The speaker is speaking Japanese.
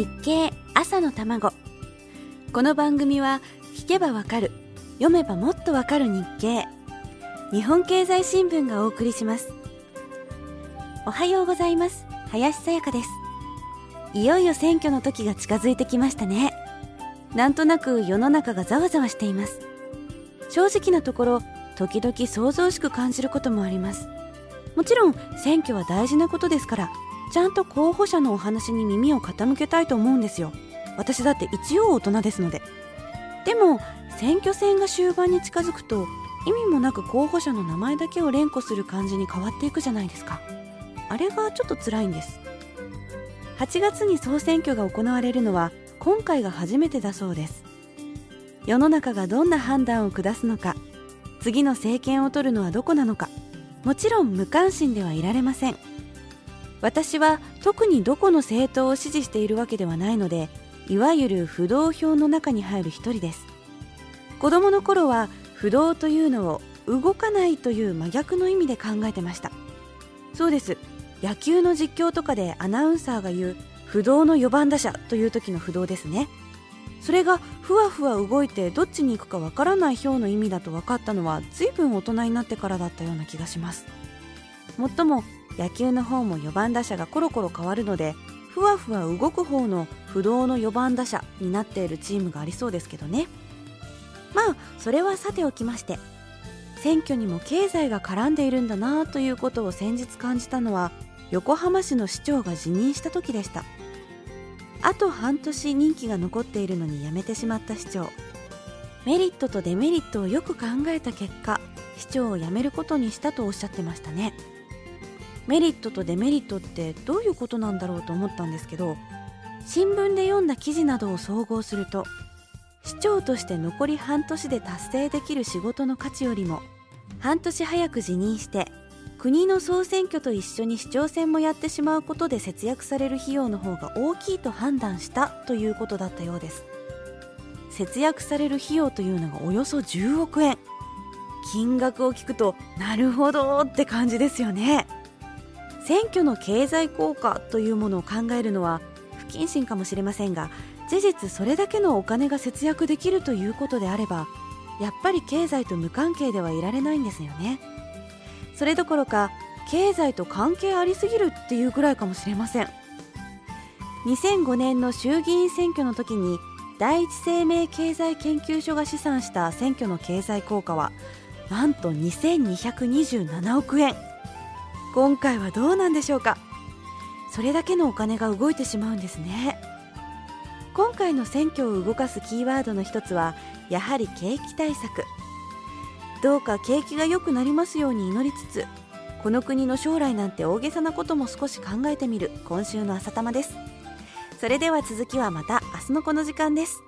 日経朝の卵。この番組は聞けばわかる読めばもっとわかる日経。日本経済新聞がお送りします。おはようございます。林さやかです。いよいよ選挙の時が近づいてきましたね。なんとなく世の中がざわざわしています。正直なところ時々想像しく感じることもあります。もちろん選挙は大事なことですからちゃんと候補者のお話に耳を傾けたいと思うんですよ。私だって一応大人ですので。でも選挙戦が終盤に近づくと意味もなく候補者の名前だけを連呼する感じに変わっていくじゃないですか。あれがちょっと辛いんです。8月に総選挙が行われるのは今回が初めてだそうです。世の中がどんな判断を下すのか次の政権を取るのはどこなのかもちろん無関心ではいられません。私は特にどこの政党を支持しているわけではないのでいわゆる不動票の中に入る一人です。子供の頃は不動というのを動かないという真逆の意味で考えてました。そうです。野球の実況とかでアナウンサーが言う不動の4番打者という時の不動ですね。それがふわふわ動いてどっちに行くかわからない票の意味だと分かったのは随分大人になってからだったような気がします。もっとも野球の方も4番打者がコロコロ変わるのでふわふわ動く方の不動の4番打者になっているチームがありそうですけどね。まあそれはさておきまして選挙にも経済が絡んでいるんだなということを先日感じたのは横浜市の市長が辞任した時でした。あと半年任期が残っているのに辞めてしまった市長。メリットとデメリットをよく考えた結果市長を辞めることにしたとおっしゃってましたね。メリットとデメリットってどういうことなんだろうと思ったんですけど新聞で読んだ記事などを総合すると市長として残り半年で達成できる仕事の価値よりも半年早く辞任して国の総選挙と一緒に市長選もやってしまうことで節約される費用の方が大きいと判断したということだったようです。節約される費用というのがおよそ10億円。金額を聞くとなるほどって感じですよね。選挙の経済効果というものを考えるのは不謹慎かもしれませんが事実それだけのお金が節約できるということであればやっぱり経済と無関係ではいられないんですよね。それどころか経済と関係ありすぎるっていうくらいかもしれません。2005年の衆議院選挙の時に第一生命経済研究所が試算した選挙の経済効果はなんと2227億円。今回はどうなんでしょうか？それだけのお金が動いてしまうんですね。今回の選挙を動かすキーワードの一つはやはり景気対策。どうか景気が良くなりますように祈りつつこの国の将来なんて大げさなことも少し考えてみる今週の朝玉です。それでは続きはまた明日のこの時間です。